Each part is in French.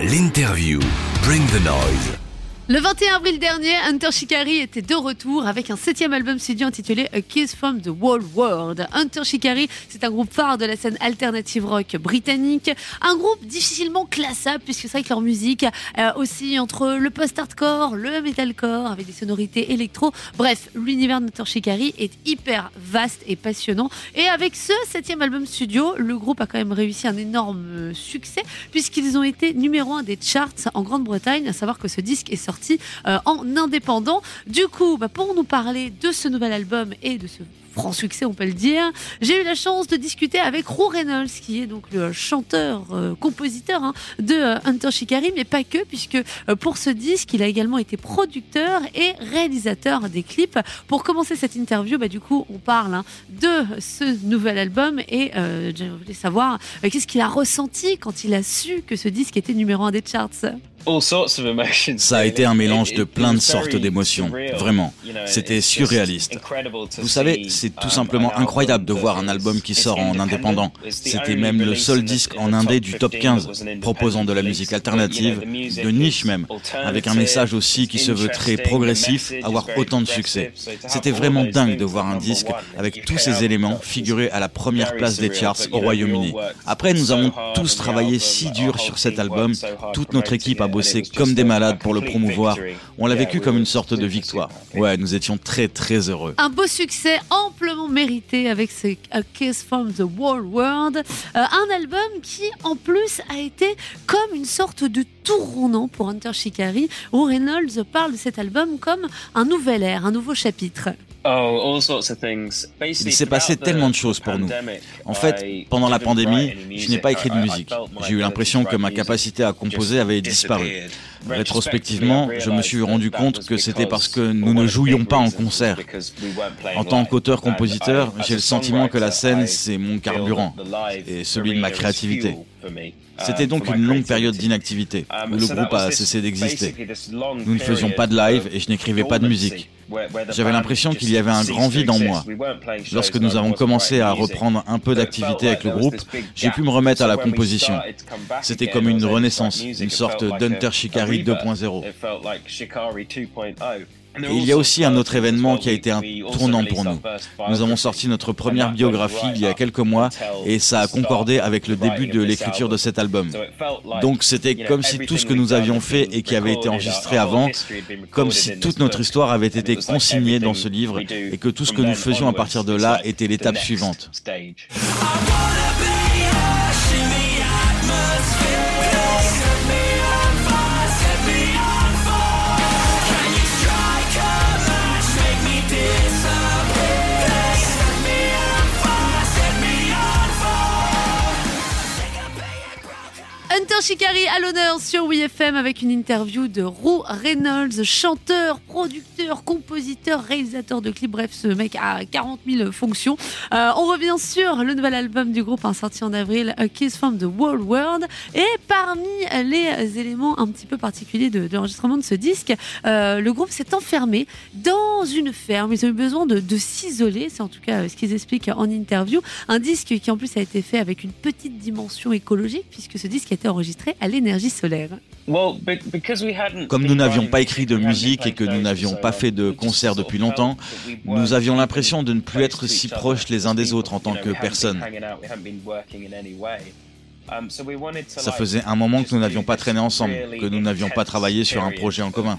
L'interview. Bring the noise. Le 21 avril dernier, Hunter Shikari était de retour avec un septième album studio intitulé A Kiss from the Whole World. Hunter Shikari, c'est un groupe phare de la scène alternative rock britannique, un groupe difficilement classable puisque c'est vrai que leur musique euh, aussi entre le post-hardcore, le metalcore avec des sonorités électro. Bref, l'univers d'Hunter Shikari est hyper vaste et passionnant. Et avec ce septième album studio, le groupe a quand même réussi un énorme succès puisqu'ils ont été numéro un des charts en Grande-Bretagne, à savoir que ce disque est sorti euh, en indépendant. Du coup, bah, pour nous parler de ce nouvel album et de ce franc succès, on peut le dire. J'ai eu la chance de discuter avec Roux Reynolds, qui est donc le chanteur, euh, compositeur hein, de euh, Hunter Shikari, mais pas que, puisque pour ce disque, il a également été producteur et réalisateur des clips. Pour commencer cette interview, bah, du coup, on parle hein, de ce nouvel album et voulais savoir qu'est-ce qu'il a ressenti quand il a su que ce disque était numéro un des charts? Ça a été un mélange de plein de sortes d'émotions, vraiment. C'était surréaliste. Vous savez, c'est tout simplement incroyable de voir un album qui sort en indépendant. C'était même le seul disque en indé du top 15, proposant de la musique alternative, de niche même, avec un message aussi qui se veut très progressif, avoir autant de succès. C'était vraiment dingue de voir un disque avec tous ces éléments figurer à la première place des charts au Royaume-Uni. Après, nous avons tous travaillé si dur sur cet album, toute notre équipe a bossé comme des malades pour le promouvoir. On l'a vécu comme une sorte de victoire. Ouais, nous étions très très heureux. Un beau succès amplement mérité avec ce A Kiss from the Whole World. Euh, un album qui en plus a été comme une sorte de tournant pour Hunter Shikari où Reynolds parle de cet album comme un nouvel ère, un nouveau chapitre. Oh, Il s'est passé tellement de choses pour nous. En fait, pendant la pandémie, je n'ai pas écrit de musique. J'ai eu l'impression que ma capacité à composer avait disparu. Rétrospectivement, je me suis rendu compte que c'était parce que nous ne jouions pas en concert. En tant qu'auteur-compositeur, j'ai le sentiment que la scène, c'est mon carburant et celui de ma créativité. C'était donc une longue période d'inactivité, où le groupe a cessé d'exister. Nous ne faisions pas de live et je n'écrivais pas de musique. J'avais l'impression qu'il y avait un grand vide en moi. Lorsque nous avons commencé à reprendre un peu d'activité avec le groupe, j'ai pu me remettre à la composition. C'était comme une renaissance, une sorte d'Hunter Shikari 2.0. Et il y a aussi un autre événement qui a été un tournant pour nous. Nous avons sorti notre première biographie il y a quelques mois et ça a concordé avec le début de l'écriture de cet album. Donc c'était comme si tout ce que nous avions fait et qui avait été enregistré avant, comme si toute notre histoire avait été consignée dans ce livre et que tout ce que nous faisions à partir de là était l'étape suivante. Hunter Shikari à l'honneur sur WeFM avec une interview de Roux Reynolds, chanteur, producteur, compositeur, réalisateur de clips. Bref, ce mec a 40 000 fonctions. Euh, on revient sur le nouvel album du groupe, un sorti en avril, Kiss from the World World. Et parmi les éléments un petit peu particuliers de, l'enregistrement de ce disque, euh, le groupe s'est enfermé dans une ferme. Ils ont eu besoin de, s'isoler, c'est en tout cas ce qu'ils expliquent en interview. Un disque qui en plus a été fait avec une petite dimension écologique, puisque ce disque a été enregistré à l'énergie solaire. Comme nous n'avions pas écrit de musique et que nous n'avions pas fait de concert depuis longtemps, nous avions l'impression de ne plus être si proches les uns des autres en tant que personnes. Um, Ça faisait un moment que nous n'avions pas traîné ensemble, que nous n'avions pas travaillé sur un projet en commun.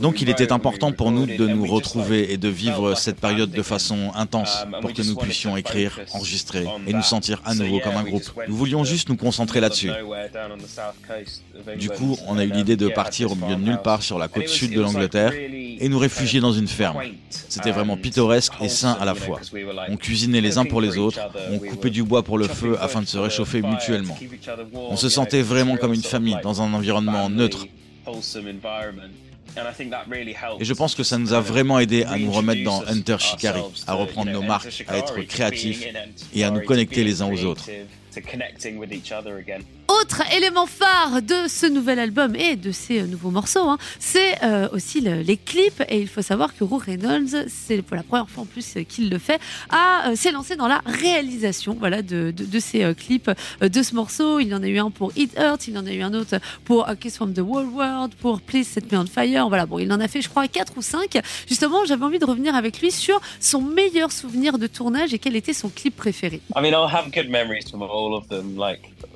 Donc il était important pour nous de nous retrouver et de vivre cette période de façon intense pour que nous puissions écrire, enregistrer et nous sentir à nouveau comme un groupe. Nous voulions juste nous concentrer là-dessus. Du coup, on a eu l'idée de partir au milieu de nulle part sur la côte sud de l'Angleterre et nous réfugier dans une ferme. C'était vraiment pittoresque et sain à la fois. On cuisinait les uns pour les autres, on coupait du bois pour le feu afin de se réchauffer mutuellement. On se sentait vraiment comme une famille dans un environnement neutre. Et je pense que ça nous a vraiment aidé à nous remettre dans Hunter Shikari, à reprendre nos marques, à être créatifs et à nous connecter les uns aux autres. Autre élément phare de ce nouvel album et de ces euh, nouveaux morceaux, hein, c'est euh, aussi les clips. Et il faut savoir que Roux Reynolds, c'est pour la première fois en plus qu'il le fait, a s'est lancé dans la réalisation voilà, de, de, ces clips de ce morceau. Il y en a eu un pour It Hurt, il en a eu un autre pour A Kiss from the Whole World, pour Please Set Me on Fire. Voilà, bon, il en a fait, je crois, 4 ou 5. Justement, j'avais envie de revenir avec lui sur son meilleur souvenir de tournage et quel était son clip préféré.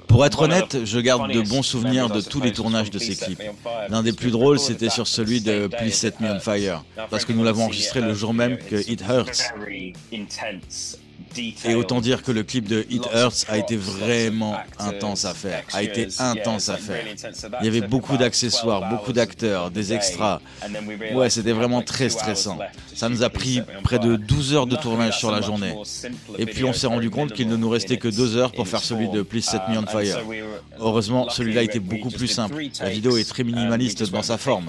Pour être honnête, je garde de bons souvenirs de tous les tournages de ces clips. L'un des plus drôles, c'était sur celui de Please Set Me on Fire, parce que nous l'avons enregistré le jour même que It Hurts. Et autant dire que le clip de It Hurts a été vraiment intense à faire, a été intense à faire. Il y avait beaucoup d'accessoires, beaucoup d'acteurs, des extras. Ouais, c'était vraiment très stressant. Ça nous a pris près de 12 heures de tournage sur la journée. Et puis on s'est rendu compte qu'il ne nous restait que 2 heures pour faire celui de Please Set Me on Fire. Heureusement, celui-là était beaucoup plus simple. La vidéo est très minimaliste dans sa forme.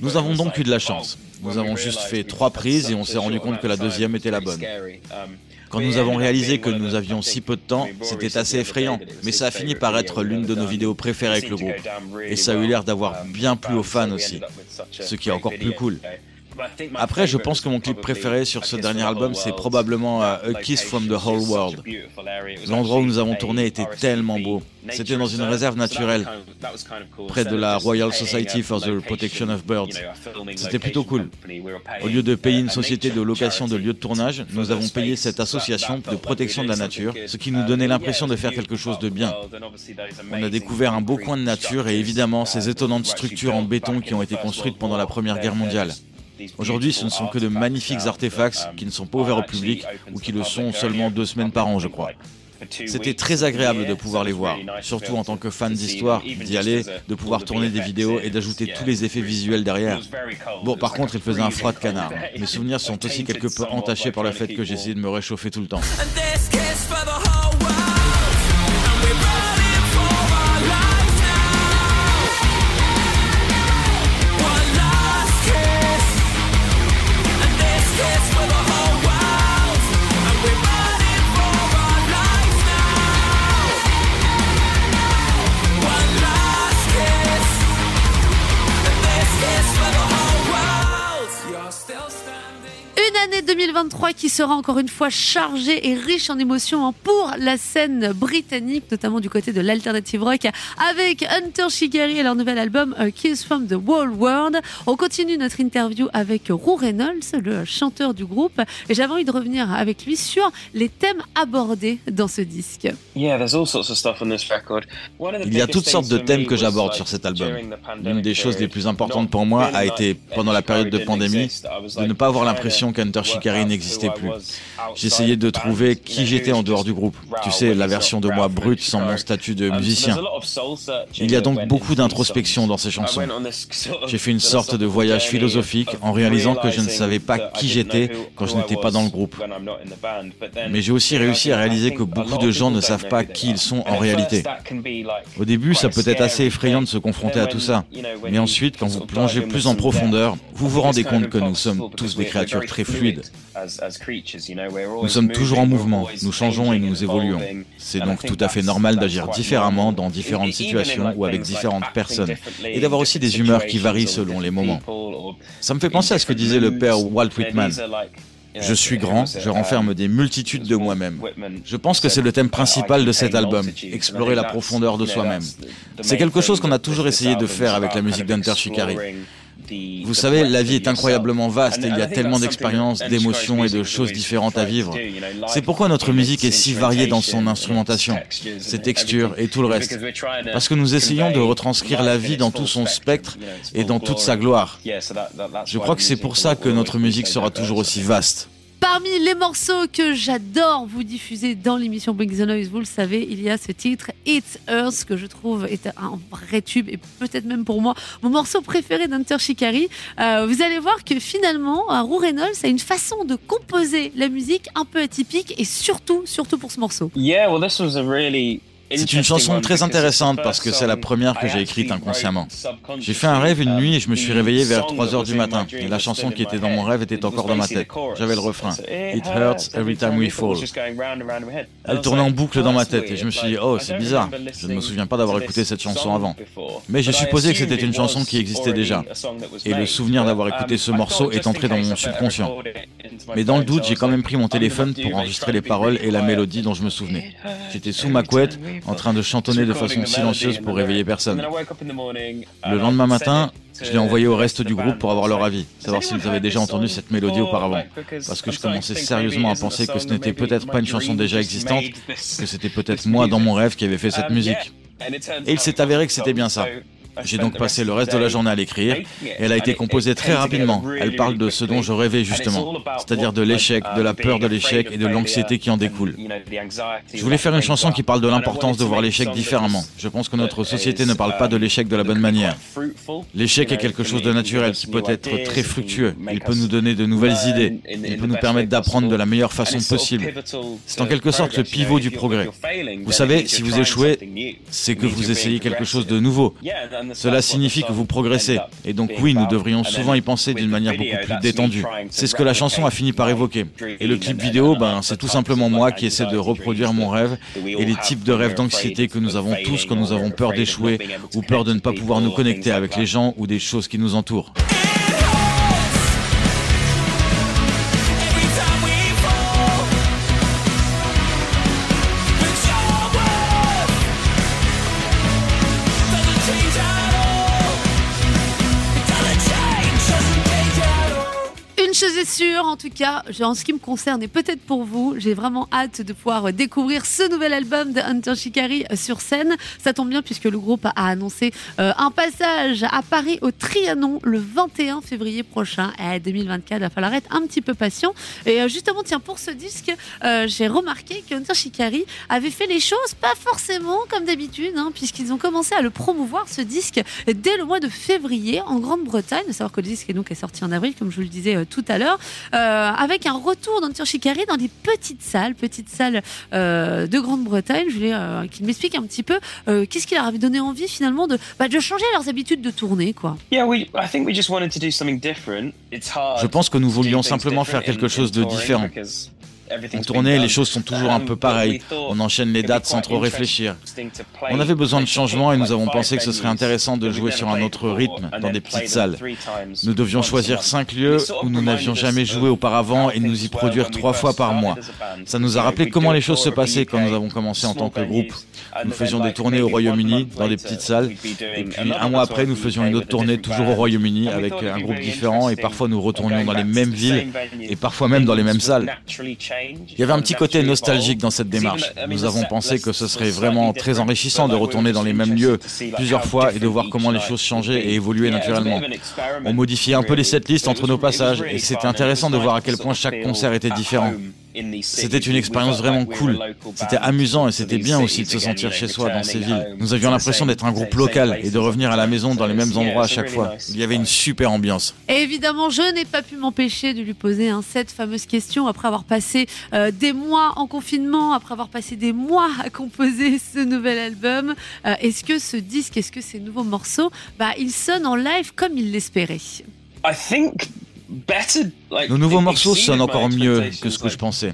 Nous avons donc eu de la chance. Nous avons juste fait trois prises et on s'est rendu compte que la deuxième était la bonne. Quand nous avons réalisé que nous avions si peu de temps, c'était assez effrayant, mais ça a fini par être l'une de nos vidéos préférées avec le groupe. Et ça a eu l'air d'avoir bien plu aux fans aussi, ce qui est encore plus cool. Après, je pense que mon clip préféré sur ce dernier album, c'est probablement A Kiss from the Whole World. L'endroit où nous avons tourné était tellement beau. C'était dans une réserve naturelle, près de la Royal Society for the Protection of Birds. C'était plutôt cool. Au lieu de payer une société de location de lieux de tournage, nous avons payé cette association de protection de la nature, ce qui nous donnait l'impression de faire quelque chose de bien. On a découvert un beau coin de nature et évidemment ces étonnantes structures en béton qui ont été construites pendant la Première Guerre mondiale. Aujourd'hui, ce ne sont que de magnifiques artefacts qui ne sont pas ouverts au public ou qui le sont seulement deux semaines par an, je crois. C'était très agréable de pouvoir les voir, surtout en tant que fan d'histoire, d'y aller, de pouvoir tourner des vidéos et d'ajouter tous les effets visuels derrière. Bon, par contre, il faisait un froid de canard. Mes souvenirs sont aussi quelque peu entachés par le fait que j'essayais de me réchauffer tout le temps. Sera encore une fois chargée et riche en émotions hein, pour la scène britannique, notamment du côté de l'alternative rock, avec Hunter Shigeri et leur nouvel album Kiss from the Whole World. On continue notre interview avec Roux Reynolds, le chanteur du groupe, et j'avais envie de revenir avec lui sur les thèmes abordés dans ce disque. Il y a toutes sortes de thèmes que j'aborde sur cet album. L'une des choses les plus importantes pour moi a été, pendant la période de pandémie, de ne pas avoir l'impression qu'un Hunter Shikari n'existait plus. J'essayais de trouver qui j'étais en dehors du groupe. Tu sais, la version de moi brute sans mon statut de musicien. Il y a donc beaucoup d'introspection dans ces chansons. J'ai fait une sorte de voyage philosophique en réalisant que je ne savais pas qui j'étais quand je n'étais pas dans le groupe. Mais j'ai aussi réussi à réaliser que beaucoup de gens ne savent pas qui ils sont en réalité. Au début, ça peut être assez effrayant de se confronter à tout ça. Mais ensuite, quand vous plongez plus en profondeur, vous vous rendez compte que nous sommes tous des créatures très fluides nous sommes toujours en mouvement, nous changeons et nous évoluons. C'est donc tout à fait normal d'agir différemment dans différentes situations ou avec différentes personnes, et d'avoir aussi des humeurs qui varient selon les moments. Ça me fait penser à ce que disait le père Walt Whitman. Je suis grand, je renferme des multitudes de moi-même. Je pense que c'est le thème principal de cet album, explorer la profondeur de soi-même. C'est quelque chose qu'on a toujours essayé de faire avec la musique d'Hunter Shikari. Vous savez, la vie est incroyablement vaste et il y a tellement d'expériences, d'émotions et de choses différentes à vivre. C'est pourquoi notre musique est si variée dans son instrumentation, ses textures et tout le reste. Parce que nous essayons de retranscrire la vie dans tout son spectre et dans toute sa gloire. Je crois que c'est pour ça que notre musique sera toujours aussi vaste. Parmi les morceaux que j'adore vous diffuser dans l'émission Bring the Noise, vous le savez, il y a ce titre It's Earth que je trouve est un vrai tube et peut-être même pour moi mon morceau préféré d'Hunter Shikari. Euh, vous allez voir que finalement, euh, Roux Reynolds a une façon de composer la musique un peu atypique et surtout, surtout pour ce morceau. Yeah, well, this was a really C'est une chanson très intéressante parce que c'est la première que j'ai écrite inconsciemment. J'ai fait un rêve une nuit et je me suis réveillé vers 3 heures du matin. Et la chanson qui était dans mon rêve était encore dans ma tête. J'avais le refrain. It hurts every time we fall. Elle tournait en boucle dans ma tête et je me suis dit, oh, c'est bizarre. Je ne me souviens pas d'avoir écouté cette chanson avant. Mais j'ai supposé que c'était une chanson qui existait déjà. Et le souvenir d'avoir écouté ce morceau est entré dans mon subconscient. Mais dans le doute, j'ai quand même pris mon téléphone pour enregistrer les paroles et la mélodie dont je me souvenais. J'étais sous ma couette, en train de chantonner de façon silencieuse pour réveiller personne. Le lendemain matin, je l'ai envoyé au reste du groupe pour avoir leur avis, savoir s'ils avaient déjà entendu cette mélodie auparavant. Parce que je commençais sérieusement à penser que ce n'était peut-être pas une chanson déjà existante, que c'était peut-être moi dans mon rêve qui avait fait cette musique. Et il s'est avéré que c'était bien ça. J'ai donc passé le reste de la journée à l'écrire elle a été composée très rapidement. Elle parle de ce dont je rêvais justement, c'est-à-dire de l'échec, de la peur de l'échec et de l'anxiété qui en découle. Je voulais faire une chanson qui parle de l'importance de voir l'échec différemment. Je pense que notre société ne parle pas de l'échec de la bonne manière. L'échec est quelque chose de naturel qui peut être très fructueux. Il peut nous donner de nouvelles idées. Il peut nous permettre d'apprendre de la meilleure façon possible. C'est en quelque sorte le pivot du progrès. Vous savez, si vous échouez, c'est que vous essayez quelque chose de nouveau. Cela signifie que vous progressez. Et donc oui, nous devrions souvent y penser d'une manière beaucoup plus détendue. C'est ce que la chanson a fini par évoquer. Et le clip vidéo, ben, c'est tout simplement moi qui essaie de reproduire mon rêve et les types de rêves d'anxiété que nous avons tous quand nous avons peur d'échouer ou peur de ne pas pouvoir nous connecter avec les gens ou des choses qui nous entourent. Chose est sûre, en tout cas, en ce qui me concerne et peut-être pour vous, j'ai vraiment hâte de pouvoir découvrir ce nouvel album de Hunter Shikari sur scène. Ça tombe bien puisque le groupe a annoncé euh, un passage à Paris au Trianon le 21 février prochain. Et 2024, il va falloir être un petit peu patient. Et euh, justement, tiens, pour ce disque, euh, j'ai remarqué que Hunter Shikari avait fait les choses pas forcément comme d'habitude, hein, puisqu'ils ont commencé à le promouvoir ce disque dès le mois de février en Grande-Bretagne. Savoir que le disque est donc sorti en avril, comme je vous le disais tout à l'heure, euh, avec un retour d'Antir Shikari dans des petites salles, petites salles euh, de Grande-Bretagne. Je voulais euh, qu'il m'explique un petit peu qu'est-ce qui leur avait donné envie finalement de, bah, de changer leurs habitudes de tournée, quoi. Je pense que nous voulions simplement faire quelque chose de différent. En tournée, les choses sont toujours un peu pareilles. On enchaîne les dates sans trop réfléchir. On avait besoin de changement et nous avons pensé que ce serait intéressant de jouer sur un autre rythme, dans des petites salles. Nous devions choisir cinq lieux où nous n'avions jamais joué auparavant et nous y produire trois fois par mois. Ça nous a rappelé comment les choses se passaient quand nous avons commencé en tant que groupe. Nous faisions des tournées au Royaume-Uni, dans des petites salles. Et puis un mois après, nous faisions une autre tournée toujours au Royaume-Uni avec un groupe différent et parfois nous retournions dans les mêmes villes et parfois même dans les mêmes salles. Il y avait un petit côté nostalgique dans cette démarche. Nous avons pensé que ce serait vraiment très enrichissant de retourner dans les mêmes lieux plusieurs fois et de voir comment les choses changeaient et évoluaient naturellement. On modifiait un peu les setlists entre nos passages et c'était intéressant de voir à quel point chaque concert était différent. C'était une expérience vraiment cool. C'était amusant et c'était bien aussi de se sentir chez soi dans ces villes. Nous avions l'impression d'être un groupe local et de revenir à la maison dans les mêmes endroits à chaque fois. Il y avait une super ambiance. Et évidemment, je n'ai pas pu m'empêcher de lui poser cette fameuse question après avoir passé euh, des mois en confinement, après avoir passé des mois à composer ce nouvel album. Euh, est-ce que ce disque, est-ce que ces nouveaux morceaux, bah, ils sonnent en live comme il l'espérait nos nouveaux morceaux sonnent encore mieux que ce que je pensais.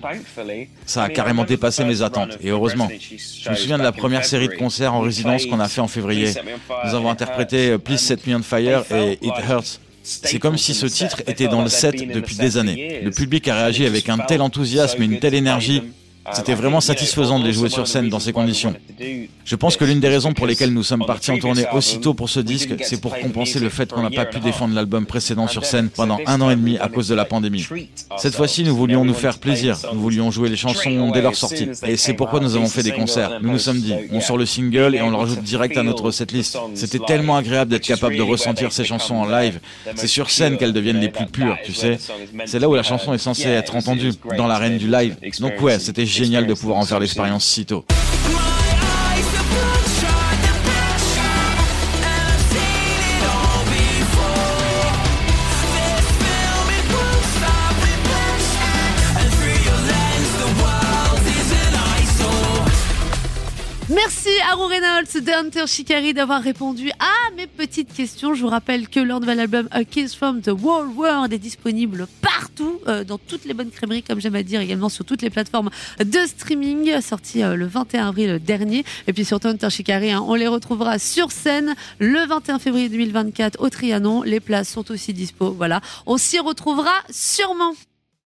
Ça a carrément dépassé mes attentes, et heureusement. Je me souviens de la première série de concerts en résidence qu'on a fait en février. Nous avons interprété Please Set Me on Fire et It Hurts. C'est comme si ce titre était dans le set depuis des années. Le public a réagi avec un tel enthousiasme et une telle énergie c'était vraiment satisfaisant de les jouer sur scène dans ces conditions. Je pense que l'une des raisons pour lesquelles nous sommes partis en tournée aussitôt pour ce disque, c'est pour compenser le fait qu'on n'a pas pu défendre l'album précédent sur scène pendant un an et demi à cause de la pandémie. Cette fois-ci, nous voulions nous faire plaisir, nous voulions jouer les chansons dès leur sortie. Et c'est pourquoi nous avons fait des concerts. Nous nous sommes dit, on sort le single et on le rajoute direct à notre setlist. C'était tellement agréable d'être capable de ressentir ces chansons en live. C'est sur scène qu'elles deviennent les plus pures, tu sais. C'est là où la chanson est censée être entendue, dans l'arène du live. Donc ouais, c'était génial de pouvoir en faire l'expérience si tôt. Merci à Roux Reynolds de Hunter Shikari d'avoir répondu à mes petites questions. Je vous rappelle que leur nouvel album A Kiss from the Whole World est disponible partout, euh, dans toutes les bonnes crèmeries, comme j'aime à dire, également sur toutes les plateformes de streaming, sorti euh, le 21 avril dernier. Et puis surtout Hunter Shikari, hein, on les retrouvera sur scène le 21 février 2024 au Trianon. Les places sont aussi dispo. Voilà, on s'y retrouvera sûrement.